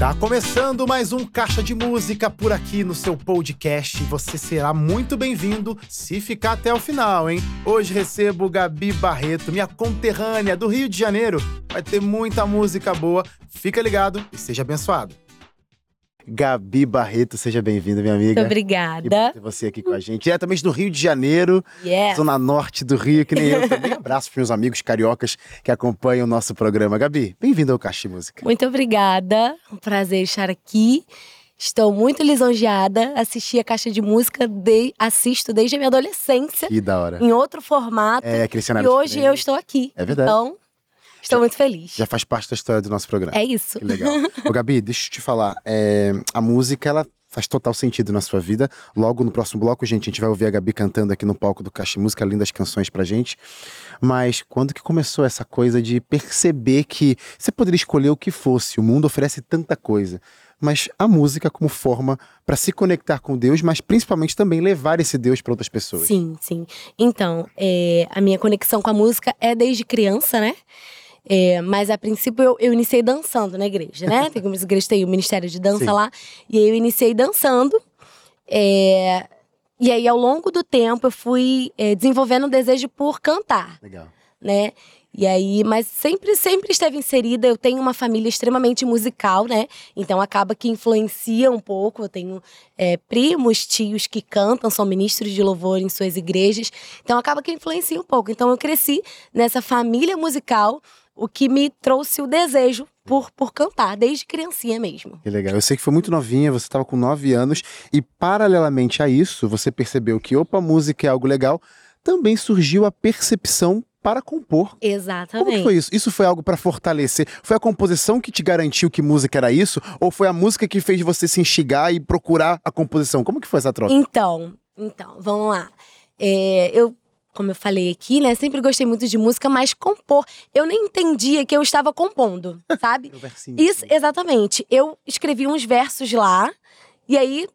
Tá começando mais um Caixa de Música por aqui no seu podcast. Você será muito bem-vindo se ficar até o final, hein? Hoje recebo Gabi Barreto, minha conterrânea do Rio de Janeiro. Vai ter muita música boa. Fica ligado e seja abençoado. Gabi Barreto, seja bem-vinda, minha amiga. Muito obrigada. E ter você aqui com a gente. Diretamente do Rio de Janeiro, yes. zona norte do Rio, que nem eu também. Abraço para meus amigos cariocas que acompanham o nosso programa. Gabi, bem-vinda ao Caixa de Música. Muito obrigada. Um prazer estar aqui. Estou muito lisonjeada. Assisti a Caixa de Música, de, assisto desde a minha adolescência. Que da hora. Em outro formato. É, Cristiana. E hoje eu estou aqui. É verdade. Então, Estou muito feliz. Já faz parte da história do nosso programa. É isso. Que legal. Ô, Gabi, deixa eu te falar. É, a música, ela faz total sentido na sua vida. Logo no próximo bloco, gente, a gente vai ouvir a Gabi cantando aqui no palco do Caixa Música, lindas canções pra gente. Mas quando que começou essa coisa de perceber que você poderia escolher o que fosse, o mundo oferece tanta coisa, mas a música como forma para se conectar com Deus, mas principalmente também levar esse Deus para outras pessoas. Sim, sim. Então, é, a minha conexão com a música é desde criança, né? É, mas a princípio eu, eu, iniciei dançando na igreja, né? Tem como igreja tem o Ministério de Dança Sim. lá. E aí eu iniciei dançando. É, e aí, ao longo do tempo, eu fui é, desenvolvendo um desejo por cantar. Legal. Né? E aí, mas sempre, sempre esteve inserida. Eu tenho uma família extremamente musical, né? Então acaba que influencia um pouco. Eu tenho é, primos, tios que cantam, são ministros de louvor em suas igrejas. Então acaba que influencia um pouco. Então eu cresci nessa família musical o que me trouxe o desejo por, por cantar, desde criancinha mesmo. Que legal. Eu sei que foi muito novinha, você estava com nove anos, e paralelamente a isso, você percebeu que, opa, música é algo legal, também surgiu a percepção para compor. Exatamente. Como foi isso? Isso foi algo para fortalecer? Foi a composição que te garantiu que música era isso? Ou foi a música que fez você se instigar e procurar a composição? Como que foi essa troca? Então, então, vamos lá. É, eu como eu falei aqui, né? Sempre gostei muito de música, mas compor. Eu nem entendia que eu estava compondo, sabe? Isso, exatamente. Eu escrevi uns versos lá, e aí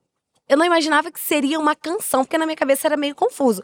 eu não imaginava que seria uma canção, porque na minha cabeça era meio confuso.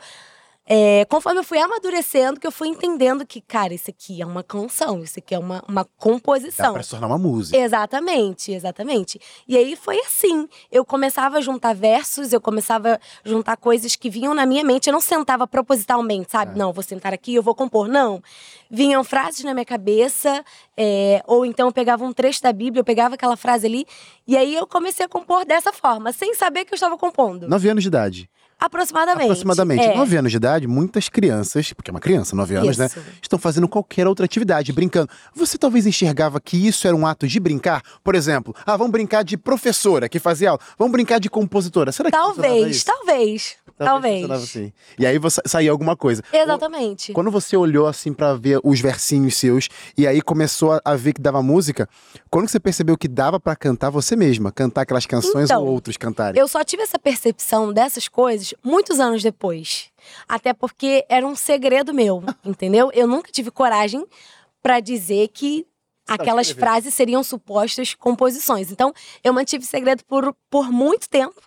É, conforme eu fui amadurecendo, que eu fui entendendo que, cara, isso aqui é uma canção, isso aqui é uma, uma composição. Dá pra se tornar uma música. Exatamente, exatamente. E aí foi assim. Eu começava a juntar versos, eu começava a juntar coisas que vinham na minha mente. Eu não sentava propositalmente, sabe? É. Não, vou sentar aqui, eu vou compor. Não. Vinham frases na minha cabeça, é, ou então eu pegava um trecho da Bíblia, eu pegava aquela frase ali, e aí eu comecei a compor dessa forma, sem saber que eu estava compondo. Nove anos de idade. Aproximadamente. Aproximadamente. É. Nove anos de idade, muitas crianças, porque é uma criança, nove anos, né, isso. né? Estão fazendo qualquer outra atividade, brincando. Você talvez enxergava que isso era um ato de brincar? Por exemplo, ah, vamos brincar de professora que fazia aula. Vamos brincar de compositora. Será que Talvez, talvez. Talvez. talvez. Assim. E aí você saiu alguma coisa. Exatamente. Quando você olhou assim para ver os versinhos seus e aí começou a, ver que dava música, quando você percebeu que dava para cantar você mesma, cantar aquelas canções então, ou outros cantarem? Eu só tive essa percepção dessas coisas muitos anos depois. Até porque era um segredo meu, entendeu? Eu nunca tive coragem para dizer que aquelas frases seriam supostas composições. Então, eu mantive segredo por, por muito tempo.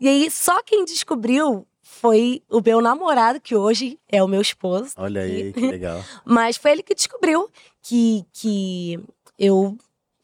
E aí, só quem descobriu foi o meu namorado, que hoje é o meu esposo. Olha aí, que legal. Mas foi ele que descobriu que, que eu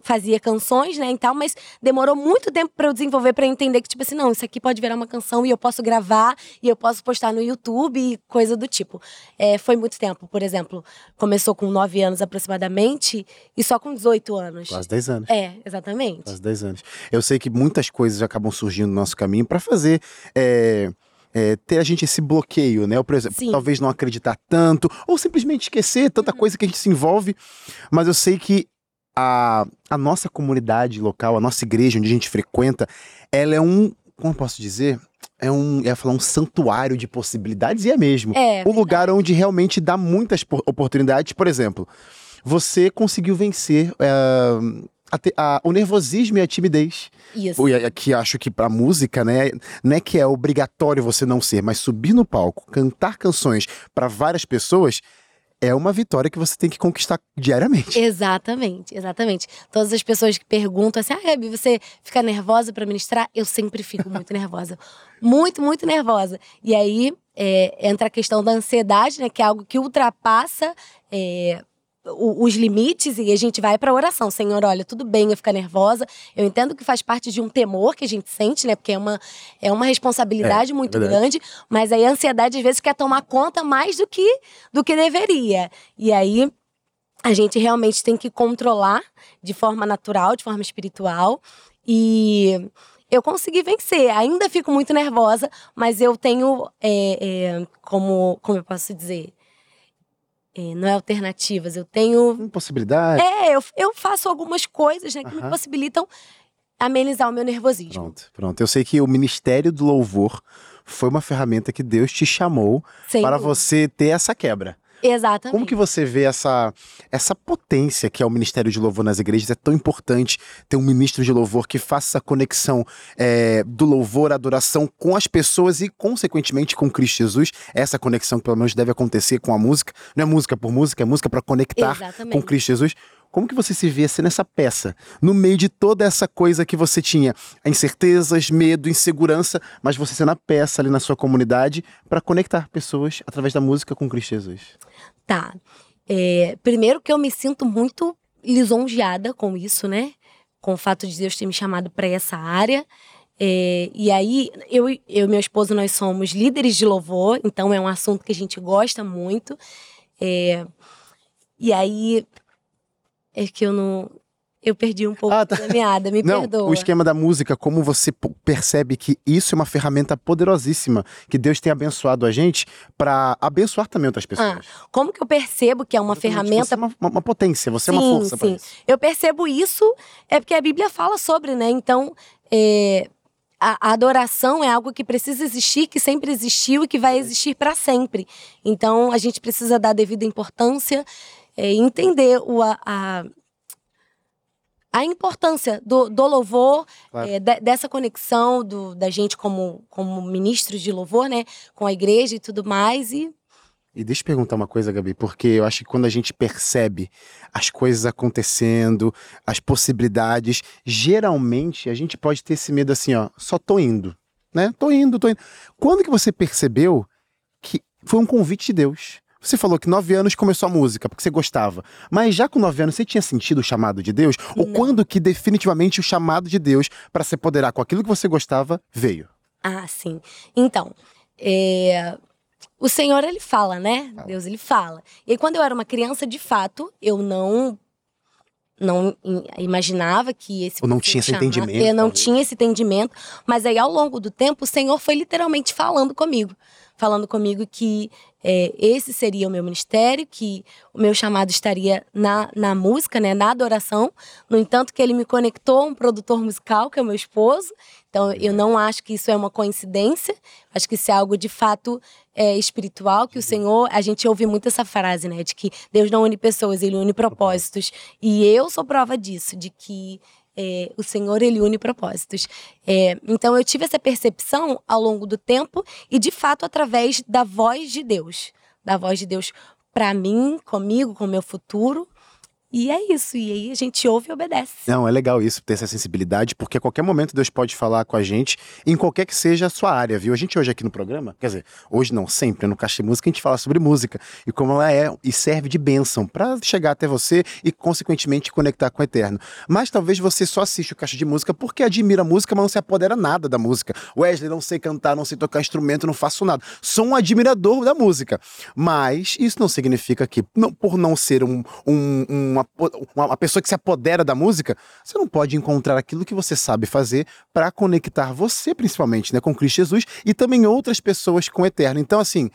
fazia canções, né, e tal, mas demorou muito tempo para eu desenvolver, para entender que tipo assim, não, isso aqui pode virar uma canção e eu posso gravar e eu posso postar no YouTube e coisa do tipo. É, foi muito tempo, por exemplo, começou com 9 anos aproximadamente e só com 18 anos. Quase 10 anos. É, exatamente. Quase 10 anos. Eu sei que muitas coisas acabam surgindo no nosso caminho para fazer é... É, ter a gente esse bloqueio, né? Ou, por exemplo, Sim. talvez não acreditar tanto, ou simplesmente esquecer tanta uhum. coisa que a gente se envolve. Mas eu sei que a, a nossa comunidade local, a nossa igreja onde a gente frequenta, ela é um, como posso dizer? É um, é falar um santuário de possibilidades e é mesmo. É, o lugar onde realmente dá muitas oportunidades. Por exemplo, você conseguiu vencer é, a, a, o nervosismo e a timidez. Isso. Que acho que pra música, né, não é que é obrigatório você não ser, mas subir no palco, cantar canções para várias pessoas é uma vitória que você tem que conquistar diariamente. Exatamente, exatamente. Todas as pessoas que perguntam assim, ah, Gabi, você fica nervosa para ministrar? Eu sempre fico muito nervosa. Muito, muito nervosa. E aí é, entra a questão da ansiedade, né? Que é algo que ultrapassa é, os limites e a gente vai para oração. Senhor, olha, tudo bem eu ficar nervosa. Eu entendo que faz parte de um temor que a gente sente, né? Porque é uma, é uma responsabilidade é, muito é grande, mas aí a ansiedade às vezes quer tomar conta mais do que do que deveria. E aí a gente realmente tem que controlar de forma natural, de forma espiritual. E eu consegui vencer. Ainda fico muito nervosa, mas eu tenho, é, é, como, como eu posso dizer, é, não é alternativas, eu tenho. Possibilidade? É, eu, eu faço algumas coisas né, que me possibilitam amenizar o meu nervosismo. Pronto, pronto. Eu sei que o Ministério do Louvor foi uma ferramenta que Deus te chamou Sem para dúvida. você ter essa quebra. Exatamente. Como que você vê essa, essa potência que é o Ministério de Louvor nas igrejas? É tão importante ter um ministro de louvor que faça essa conexão é, do louvor, adoração com as pessoas e, consequentemente, com Cristo Jesus. Essa conexão que pelo menos deve acontecer com a música. Não é música por música, é música para conectar Exatamente. com Cristo Jesus. Como que você se vê assim nessa peça, no meio de toda essa coisa que você tinha, incertezas, medo, insegurança, mas você sendo a peça ali na sua comunidade para conectar pessoas através da música com Cristo Jesus? Tá. É, primeiro que eu me sinto muito lisonjeada com isso, né? Com o fato de Deus ter me chamado para essa área. É, e aí, eu e meu esposo, nós somos líderes de louvor, então é um assunto que a gente gosta muito. É, e aí, é que eu não. Eu perdi um pouco ah, tá. da meada, me não, perdoa. O esquema da música, como você percebe que isso é uma ferramenta poderosíssima que Deus tem abençoado a gente para abençoar também outras pessoas. Ah, como que eu percebo que é uma Exatamente, ferramenta. Você é uma, uma, potência, você sim, é uma força sim. isso. Eu percebo isso, é porque a Bíblia fala sobre, né? Então, é, a, adoração é algo que precisa existir, que sempre existiu e que vai existir para sempre. Então, a gente precisa dar devida importância é, entender o, a, a, a importância do, do louvor, claro. é, de, dessa conexão do, da gente como, como ministros de louvor, né, com a igreja e tudo mais. E... e deixa eu perguntar uma coisa, Gabi, porque eu acho que quando a gente percebe as coisas acontecendo, as possibilidades, geralmente a gente pode ter esse medo assim, ó, só tô indo, né? Tô indo, tô indo. Quando que você percebeu que foi um convite de Deus? Você falou que nove anos começou a música, porque você gostava. Mas já com nove anos, você tinha sentido o chamado de Deus? Não. Ou quando que definitivamente o chamado de Deus para se apoderar com aquilo que você gostava veio? Ah, sim. Então, é... o Senhor, ele fala, né? Deus, ele fala. E aí, quando eu era uma criança, de fato, eu não não imaginava que esse Ou não tinha esse entendimento. Eu não tinha esse entendimento, mas aí ao longo do tempo o Senhor foi literalmente falando comigo, falando comigo que é, esse seria o meu ministério, que o meu chamado estaria na, na música, né, na adoração. No entanto, que ele me conectou a um produtor musical, que é o meu esposo. Então, eu não acho que isso é uma coincidência. Acho que isso é algo de fato é, espiritual, que o Senhor. A gente ouve muito essa frase, né, de que Deus não une pessoas, ele une propósitos. E eu sou prova disso, de que é, o Senhor, ele une propósitos. É, então, eu tive essa percepção ao longo do tempo e, de fato, através da voz de Deus. Da voz de Deus para mim, comigo, com o meu futuro. E é isso, e aí a gente ouve e obedece. Não, é legal isso, ter essa sensibilidade, porque a qualquer momento Deus pode falar com a gente, em qualquer que seja a sua área, viu? A gente hoje aqui no programa, quer dizer, hoje não, sempre, no Caixa de Música, a gente fala sobre música e como ela é e serve de bênção para chegar até você e, consequentemente, conectar com o Eterno. Mas talvez você só assiste o Caixa de Música porque admira a música, mas não se apodera nada da música. Wesley, não sei cantar, não sei tocar instrumento, não faço nada. Sou um admirador da música. Mas isso não significa que, não, por não ser um, um, um uma, uma pessoa que se apodera da música, você não pode encontrar aquilo que você sabe fazer para conectar você, principalmente, né, com Cristo Jesus e também outras pessoas com o Eterno. Então, assim,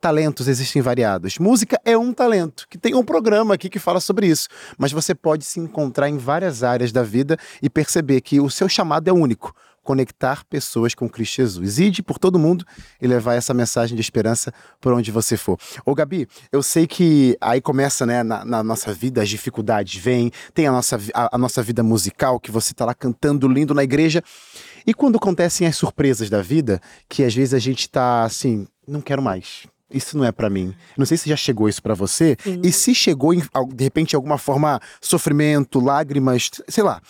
talentos existem variados. Música é um talento, que tem um programa aqui que fala sobre isso. Mas você pode se encontrar em várias áreas da vida e perceber que o seu chamado é único conectar pessoas com Cristo Jesus. Ide por todo mundo e levar essa mensagem de esperança por onde você for. Ô Gabi, eu sei que aí começa, né, na, na nossa vida, as dificuldades vêm, tem a nossa, a, a nossa vida musical, que você tá lá cantando lindo na igreja. E quando acontecem as surpresas da vida, que às vezes a gente tá assim, não quero mais. Isso não é para mim. Não sei se já chegou isso para você. Sim. E se chegou, de repente, de alguma forma, sofrimento, lágrimas, sei lá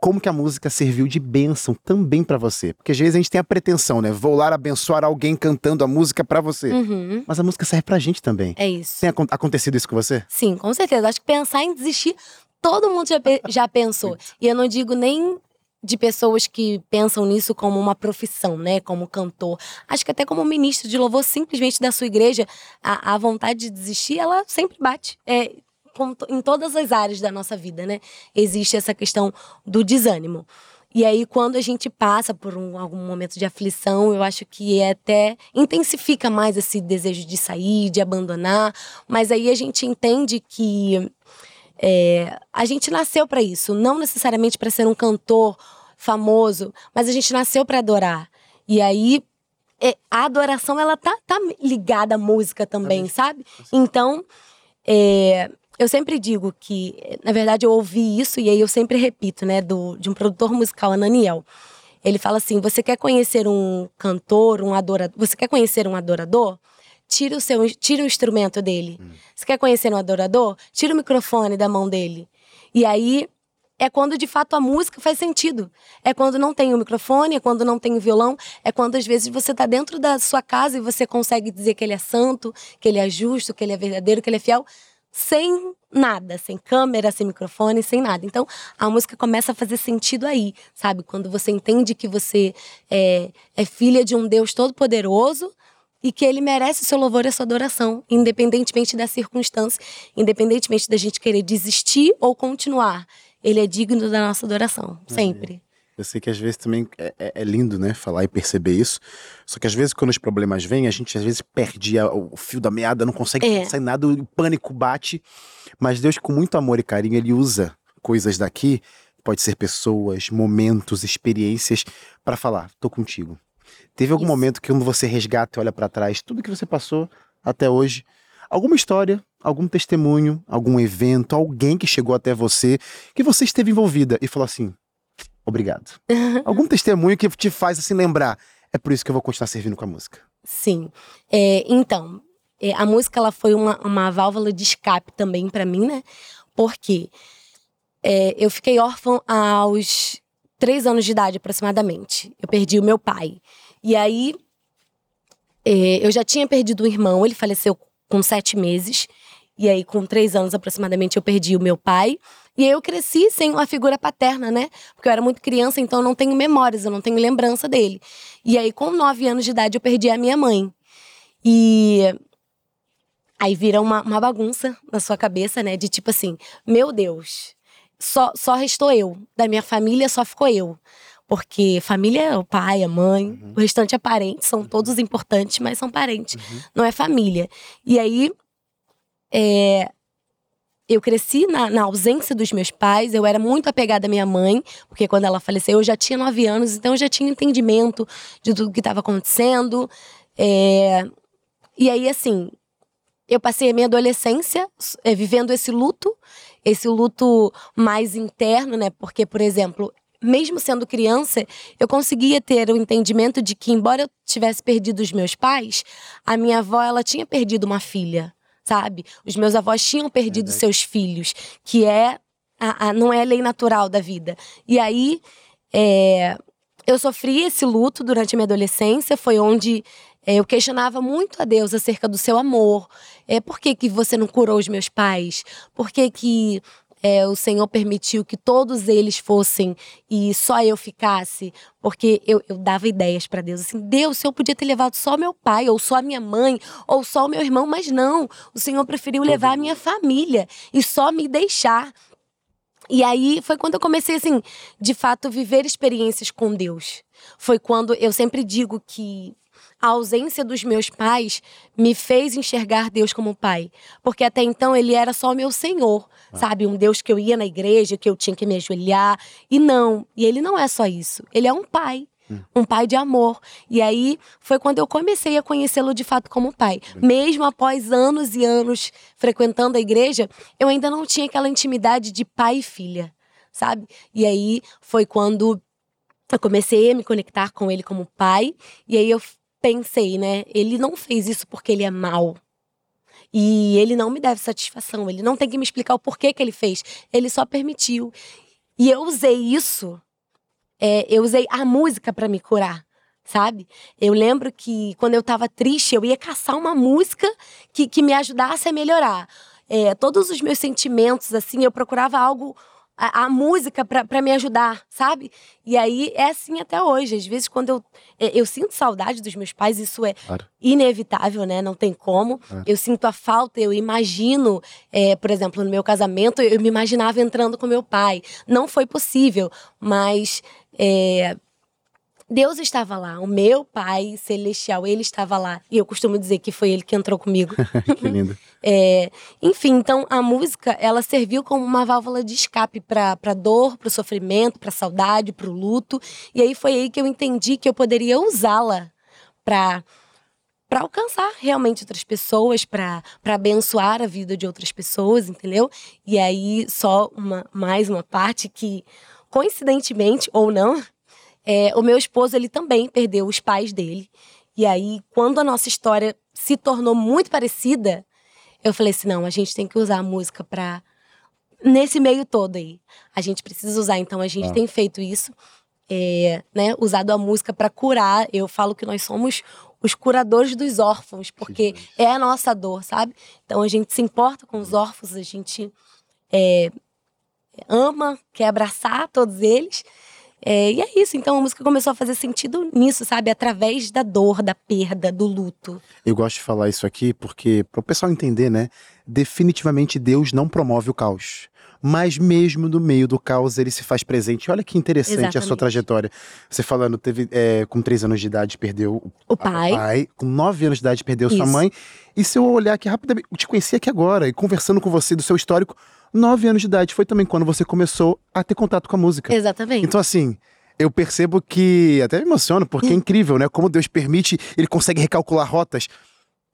como que a música serviu de bênção também para você. Porque às vezes a gente tem a pretensão, né? Vou lá abençoar alguém cantando a música para você. Uhum. Mas a música serve pra gente também. É isso. Tem acontecido isso com você? Sim, com certeza. Acho que pensar em desistir, todo mundo já, já pensou. E eu não digo nem de pessoas que pensam nisso como uma profissão, né? Como cantor. Acho que até como ministro de louvor simplesmente da sua igreja, a, a vontade de desistir, ela sempre bate. É, em todas as áreas da nossa vida, né? Existe essa questão do desânimo. E aí, quando a gente passa por um, algum momento de aflição, eu acho que é até intensifica mais esse desejo de sair, de abandonar. Mas aí a gente entende que é, a gente nasceu para isso, não necessariamente para ser um cantor famoso, mas a gente nasceu para adorar. E aí é, a adoração ela tá, tá ligada à música também, também. sabe? Então é, eu sempre digo que, na verdade, eu ouvi isso e aí eu sempre repito, né, do, de um produtor musical, Ananiel. Ele fala assim: você quer conhecer um cantor, um adorador? Você quer conhecer um adorador? tira o seu tira o instrumento dele. Hum. Você quer conhecer um adorador? Tira o microfone da mão dele. E aí é quando de fato a música faz sentido. É quando não tem o microfone, é quando não tem o violão, é quando às vezes você está dentro da sua casa e você consegue dizer que ele é santo, que ele é justo, que ele é verdadeiro, que ele é fiel, sem nada, sem câmera, sem microfone, sem nada. Então a música começa a fazer sentido aí, sabe? Quando você entende que você é, é filha de um Deus todo-poderoso e que ele merece o seu louvor e a sua adoração, independentemente da circunstância, independentemente da gente querer desistir ou continuar. Ele é digno da nossa adoração, sempre. Eu sei que às vezes também é, é, é, lindo, né, falar e perceber isso. Só que às vezes quando os problemas vêm, a gente às vezes perde a, o fio da meada, não consegue é. sair nada, o pânico bate. Mas Deus, com muito amor e carinho, ele usa coisas daqui, pode ser pessoas, momentos, experiências, para falar: tô contigo. Teve algum Isso. momento que quando você resgata e olha para trás, tudo que você passou até hoje, alguma história, algum testemunho, algum evento, alguém que chegou até você, que você esteve envolvida e falou assim: obrigado. algum testemunho que te faz assim lembrar, é por isso que eu vou continuar servindo com a música. Sim. É, então, é, a música ela foi uma, uma válvula de escape também para mim, né? Porque é, eu fiquei órfã aos três anos de idade aproximadamente. Eu perdi o meu pai. E aí, é, eu já tinha perdido um irmão, ele faleceu com sete meses. E aí, com três anos aproximadamente, eu perdi o meu pai. E aí eu cresci sem uma figura paterna, né? Porque eu era muito criança, então eu não tenho memórias, eu não tenho lembrança dele. E aí, com nove anos de idade, eu perdi a minha mãe. E aí vira uma, uma bagunça na sua cabeça, né? De tipo assim, meu Deus, só, só restou eu. Da minha família só ficou eu. Porque família é o pai, a mãe, uhum. o restante é parente, são uhum. todos importantes, mas são parentes, uhum. não é família. E aí, é, eu cresci na, na, ausência dos meus pais, eu era muito apegada à minha mãe, porque quando ela faleceu eu já tinha nove anos, então eu já tinha entendimento de tudo que estava acontecendo. É, e aí, assim, eu passei a minha adolescência é, vivendo esse luto, esse luto mais interno, né? Porque, por exemplo, mesmo sendo criança, eu conseguia ter o entendimento de que, embora eu tivesse perdido os meus pais, a minha avó ela tinha perdido uma filha, sabe? Os meus avós tinham perdido seus filhos, que é a, a, não é a lei natural da vida. E aí é, eu sofri esse luto durante a minha adolescência, foi onde é, eu questionava muito a Deus acerca do seu amor. É, por que, que você não curou os meus pais? Por que, que é, o Senhor permitiu que todos eles fossem e só eu ficasse, porque eu, eu dava ideias para Deus. Assim, Deus, o Senhor podia ter levado só meu pai, ou só a minha mãe, ou só o meu irmão, mas não. O Senhor preferiu levar a minha família e só me deixar. E aí foi quando eu comecei, assim, de fato, viver experiências com Deus. Foi quando eu sempre digo que a ausência dos meus pais me fez enxergar Deus como pai. Porque até então ele era só o meu Senhor, ah. sabe? Um Deus que eu ia na igreja, que eu tinha que me ajoelhar. E não, e ele não é só isso. Ele é um pai. Hum. Um pai de amor. E aí foi quando eu comecei a conhecê-lo de fato como pai. Mesmo após anos e anos frequentando a igreja, eu ainda não tinha aquela intimidade de pai e filha, sabe? E aí foi quando eu comecei a me conectar com ele como pai. E aí eu pensei, né? Ele não fez isso porque ele é mal. E ele não me deve satisfação. Ele não tem que me explicar o porquê que ele fez. Ele só permitiu. E eu usei isso, é, eu usei a música para me curar sabe? Eu lembro que quando eu tava triste, eu ia caçar uma música que, que me ajudasse a melhorar. É, todos os meus sentimentos, assim, eu procurava algo a, a música para me ajudar, sabe? E aí é assim até hoje. Às vezes, quando eu, é, eu sinto saudade dos meus pais, isso é claro. inevitável, né? Não tem como. Claro. Eu sinto a falta, eu imagino, é, por exemplo, no meu casamento, eu me imaginava entrando com meu pai. Não foi possível, mas. É, Deus estava lá, o meu Pai Celestial, ele estava lá. E eu costumo dizer que foi ele que entrou comigo. que lindo. É, enfim, então a música, ela serviu como uma válvula de escape para a dor, para o sofrimento, para a saudade, para o luto. E aí foi aí que eu entendi que eu poderia usá-la para para alcançar realmente outras pessoas, para abençoar a vida de outras pessoas, entendeu? E aí só uma mais uma parte que coincidentemente ou não, é, o meu esposo, ele também perdeu os pais dele. E aí, quando a nossa história se tornou muito parecida, eu falei assim: não, a gente tem que usar a música para nesse meio todo aí. A gente precisa usar, então a gente ah. tem feito isso, é, né? Usado a música para curar. Eu falo que nós somos os curadores dos órfãos, porque é a nossa dor, sabe? Então a gente se importa com os órfãos, a gente é, ama, quer abraçar todos eles. É, e é isso, então a música começou a fazer sentido nisso, sabe? Através da dor, da perda, do luto. Eu gosto de falar isso aqui porque, para o pessoal entender, né? Definitivamente Deus não promove o caos mas mesmo no meio do caos ele se faz presente. Olha que interessante Exatamente. a sua trajetória. Você falando, teve é, com três anos de idade perdeu o pai. pai com nove anos de idade perdeu Isso. sua mãe. E se eu olhar aqui rapidamente, eu te conheci aqui agora e conversando com você do seu histórico, nove anos de idade foi também quando você começou a ter contato com a música. Exatamente. Então, assim, eu percebo que até me emociono, porque é incrível, né? Como Deus permite, ele consegue recalcular rotas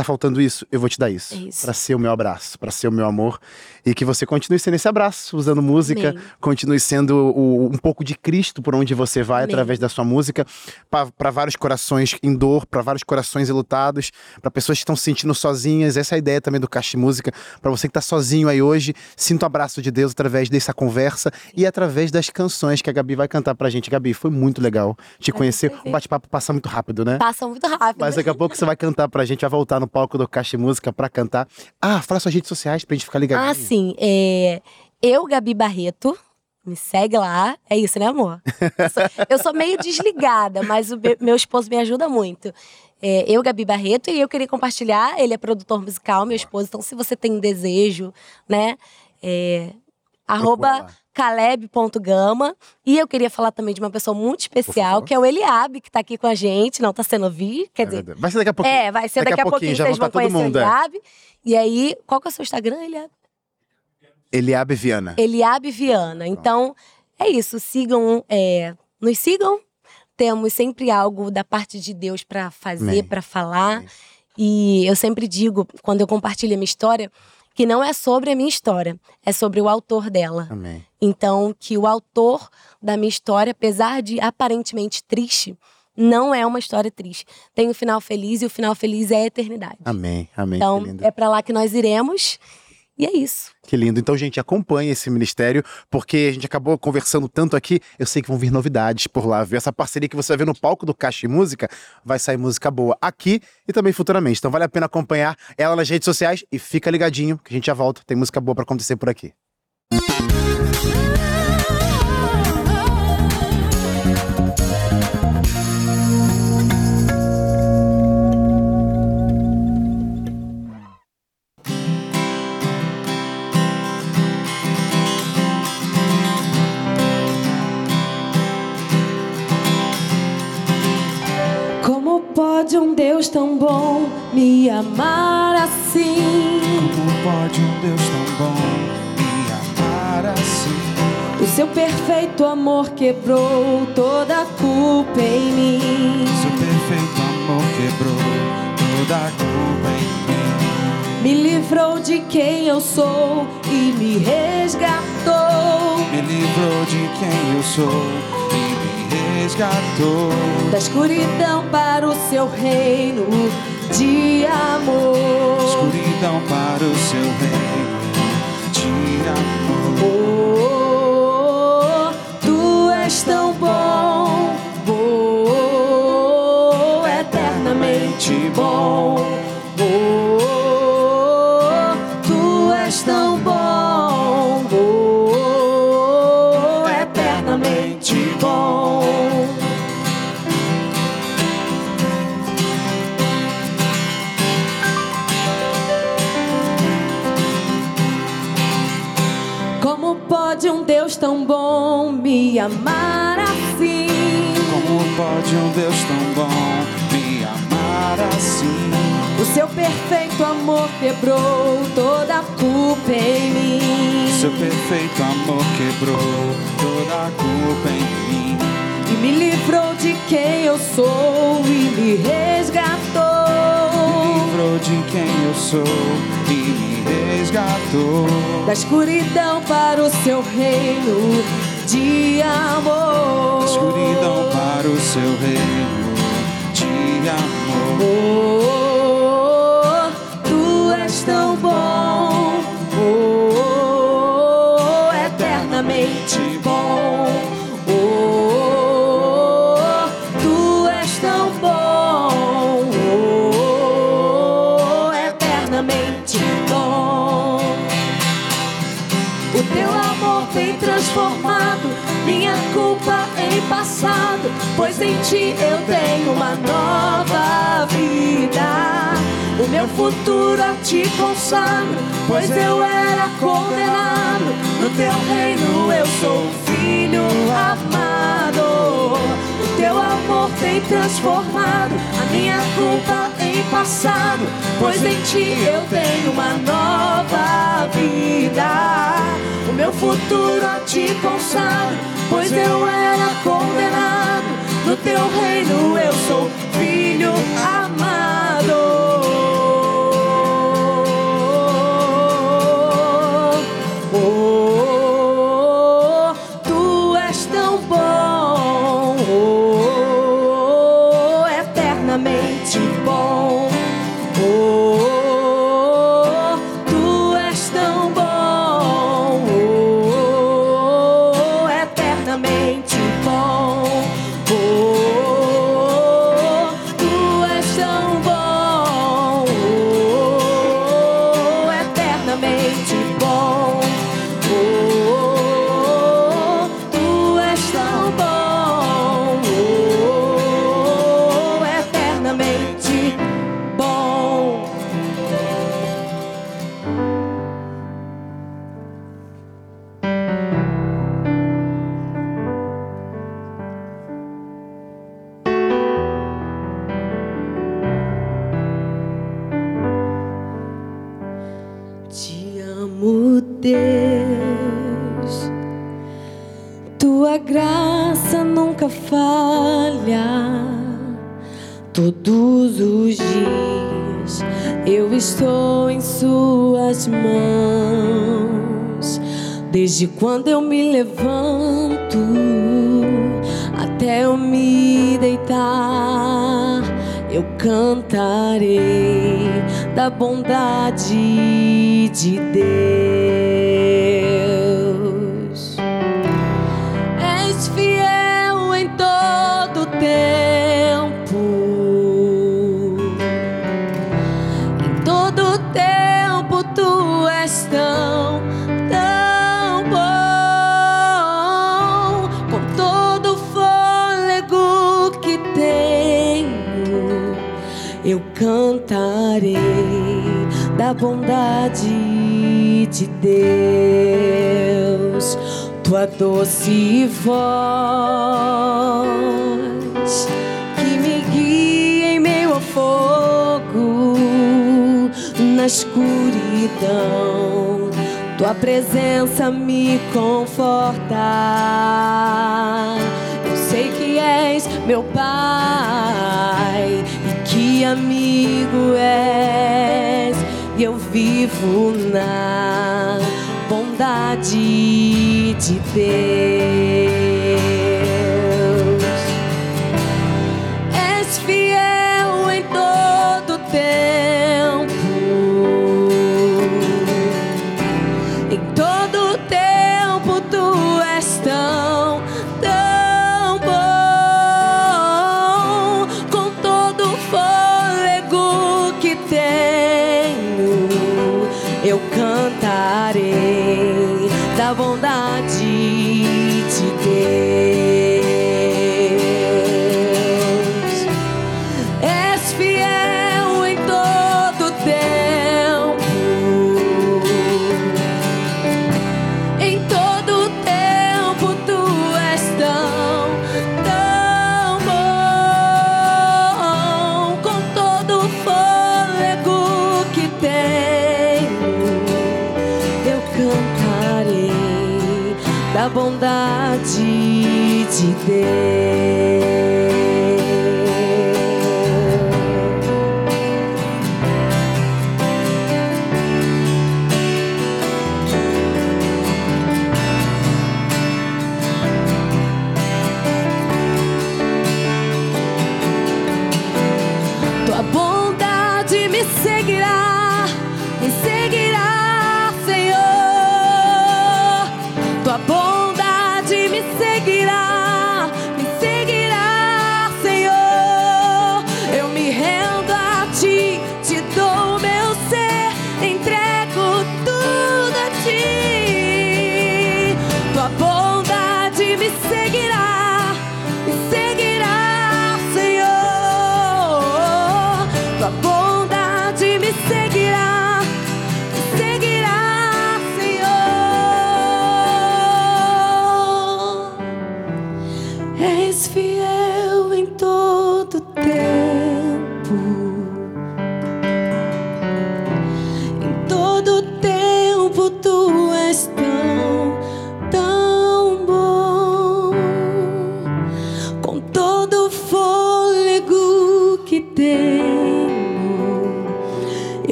tá faltando isso, eu vou te dar isso. É isso. Para ser o meu abraço, para ser o meu amor. E que você continue sendo esse abraço, usando música, Amém. continue sendo o, um pouco de Cristo por onde você vai Amém. através da sua música, para vários corações em dor, para vários corações ilutados, para pessoas que estão se sentindo sozinhas. Essa é a ideia também do Caixa de Música. Para você que tá sozinho aí hoje, sinta o abraço de Deus através dessa conversa e através das canções que a Gabi vai cantar pra gente. Gabi, foi muito legal te conhecer. O bate-papo passa muito rápido, né? Passa muito rápido. Mas daqui a pouco você vai cantar pra gente, vai voltar no palco do Caixa Música para cantar. Ah, fala suas redes sociais pra gente ficar ligadinho. Ah, sim. É... Eu, Gabi Barreto, me segue lá. É isso, né, amor? Eu sou, eu sou meio desligada, mas o meu esposo me ajuda muito. É, eu, Gabi Barreto, e eu queria compartilhar. Ele é produtor musical, meu esposo. Então, se você tem um desejo, né? É, arroba caleb.gama. E eu queria falar também de uma pessoa muito especial, que é o Eliabe, que tá aqui com a gente, não tá sendo ouvido, quer é dizer... Vai ser daqui a pouquinho. É, vai ser daqui, daqui a pouquinho, pouquinho vocês vão conhecer mundo, o é. Eliabe. É. E aí, qual que é o seu Instagram, Eliabe? Eliabe Viana. Eliabe Viana. Então, é isso, sigam, é, nos sigam. Temos sempre algo da parte de Deus para fazer, para falar. Amém. E eu sempre digo, quando eu compartilho a minha história, que não é sobre a minha história, é sobre o autor dela. Amém. Então, que o autor da minha história, apesar de aparentemente triste, não é uma história triste. Tem um final feliz e o final feliz é a eternidade. Amém, amém. Então, é para lá que nós iremos. E é isso. Que lindo. Então, gente, acompanhe esse ministério, porque a gente acabou conversando tanto aqui. Eu sei que vão vir novidades por lá. Ver essa parceria que você vai ver no palco do Caixa de Música, vai sair música boa aqui e também futuramente. Então, vale a pena acompanhar ela nas redes sociais e fica ligadinho, que a gente já volta. Tem música boa para acontecer por aqui. Deus tão bom me amar assim? Como pode um Deus tão bom me amar assim? O seu perfeito amor quebrou toda a culpa em mim. O seu perfeito amor quebrou toda a culpa em mim. Me livrou de quem eu sou e me resgatou. Me livrou de quem eu sou resgatou da escuridão para o seu reino de amor. Escuridão para o seu reino de amor. Oh, oh, oh, tu és tão bom. Me amar assim. Como pode um Deus tão bom me amar assim? O seu perfeito amor quebrou toda a culpa em mim. Seu perfeito amor quebrou toda a culpa em mim. E me livrou de quem eu sou e me resgatou. Me livrou de quem eu sou e me resgatou. Da escuridão para o seu reino de amor. Escuridão para o seu reino de amor. Oh, tu és tão bom, transformado minha culpa em passado, pois em ti eu tenho uma nova vida. O meu futuro a ti consagro, pois eu era condenado. No teu reino eu sou filho amado. O teu amor tem transformado a minha culpa em passado, pois em ti eu tenho uma nova vida. O meu futuro a ti consagro, pois eu era condenado. No teu reino eu sou filho amado. Desde quando eu me levanto até eu me deitar, eu cantarei da bondade de Deus. Eu cantarei da bondade de Deus. Tua doce voz que me guia em meio ao fogo, na escuridão. Tua presença me conforta. Eu sei que és meu Pai que amigo és. E eu vivo na bondade de Deus.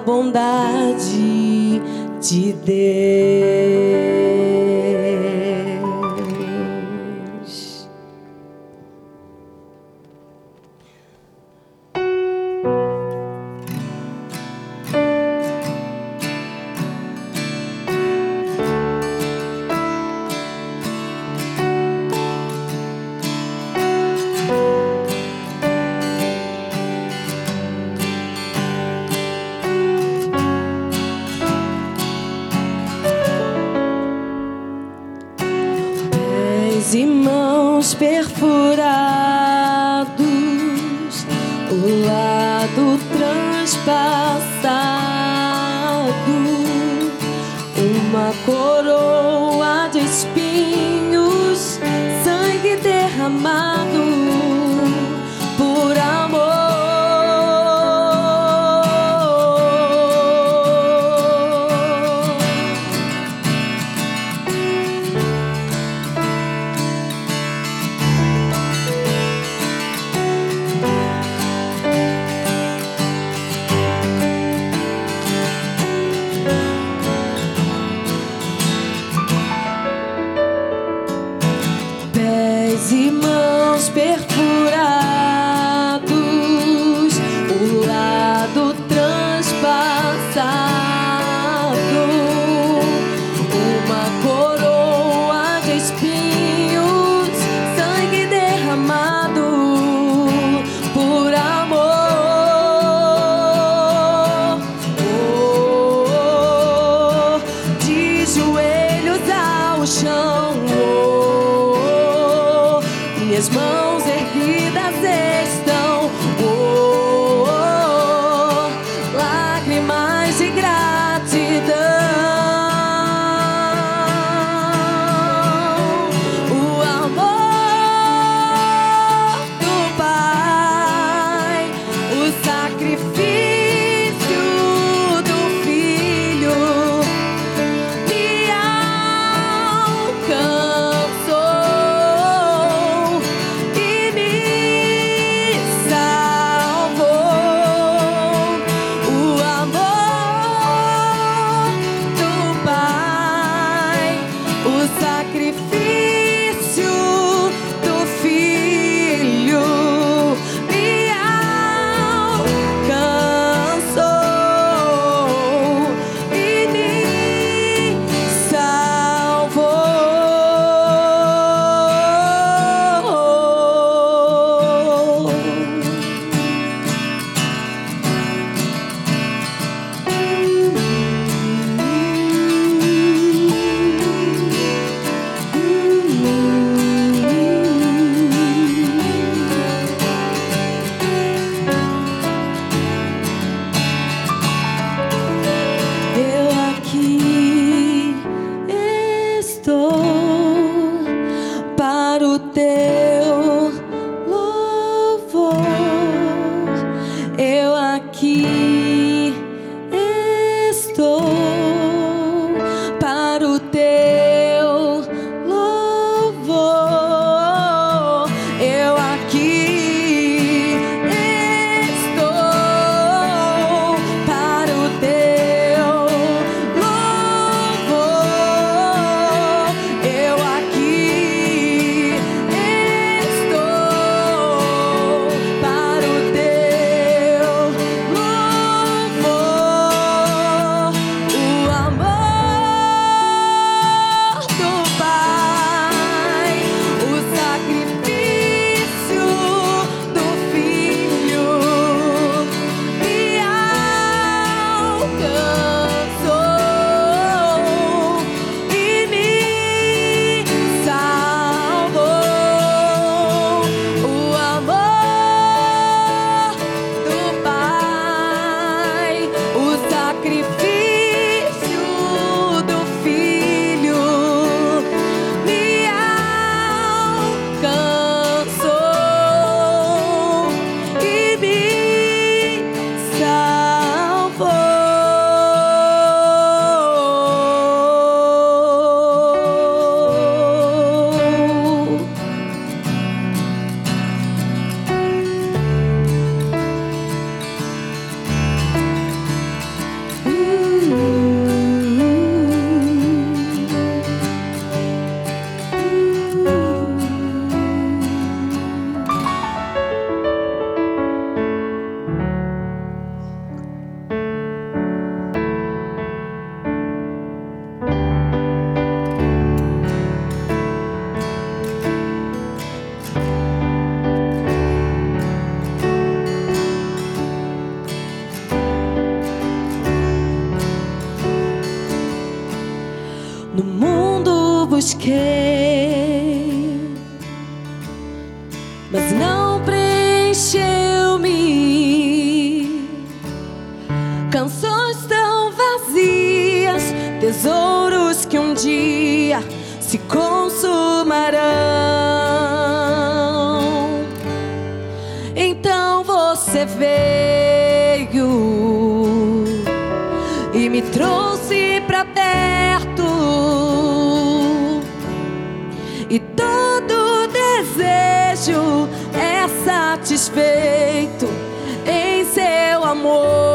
Bondade de Deus. my é satisfeito em seu amor.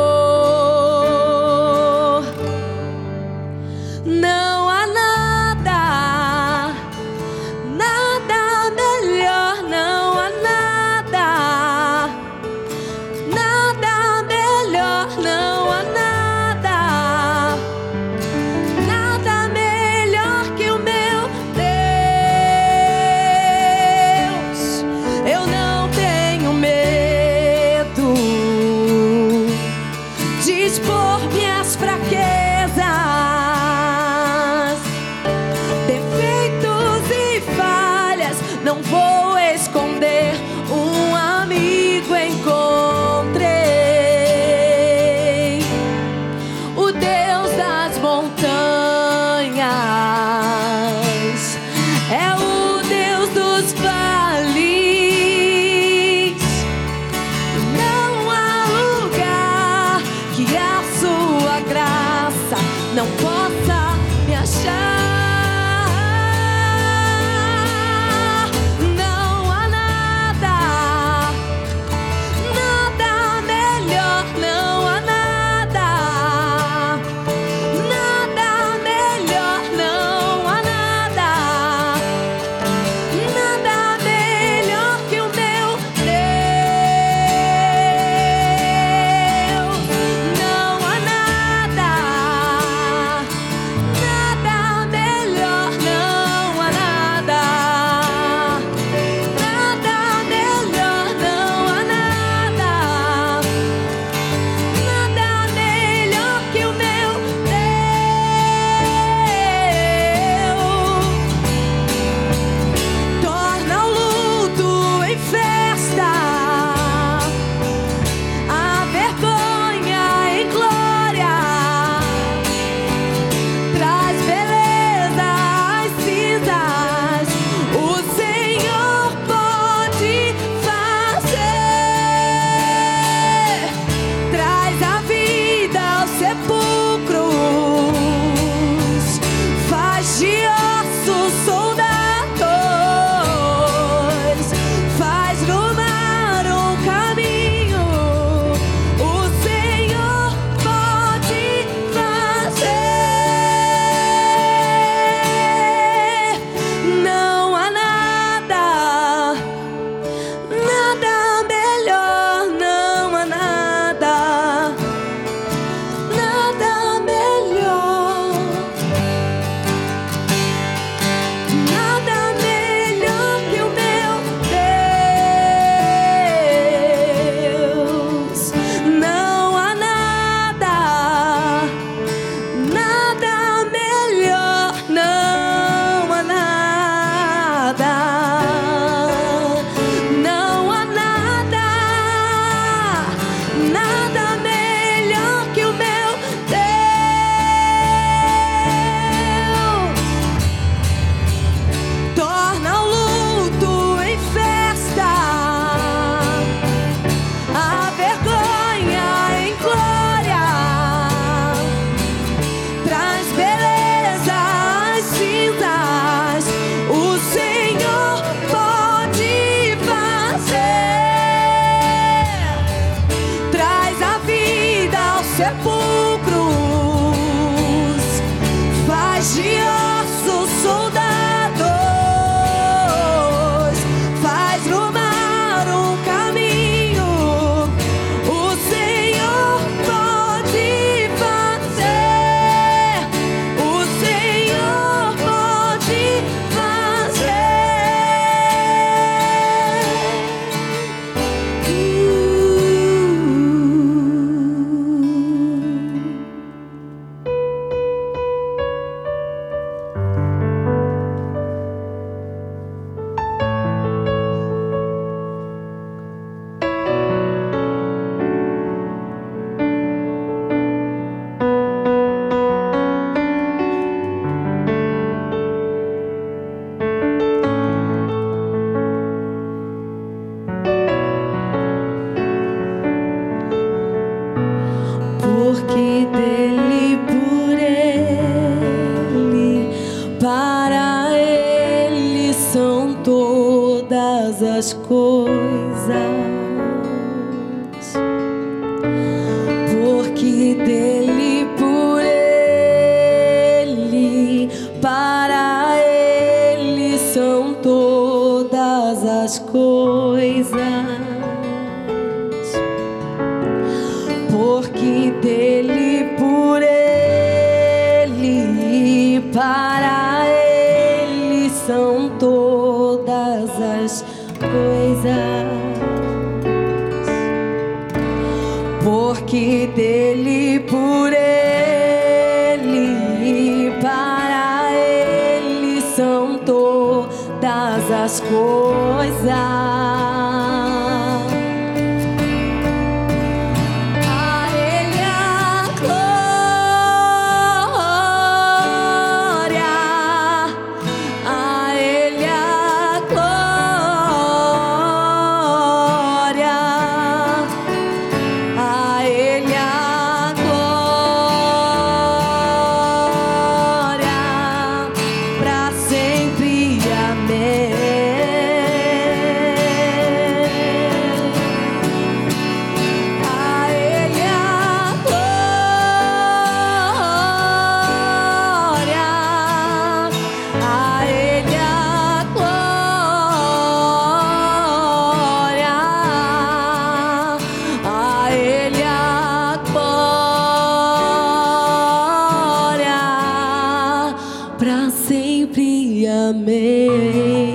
Amém.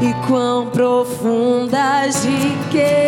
E quão profundas riquezas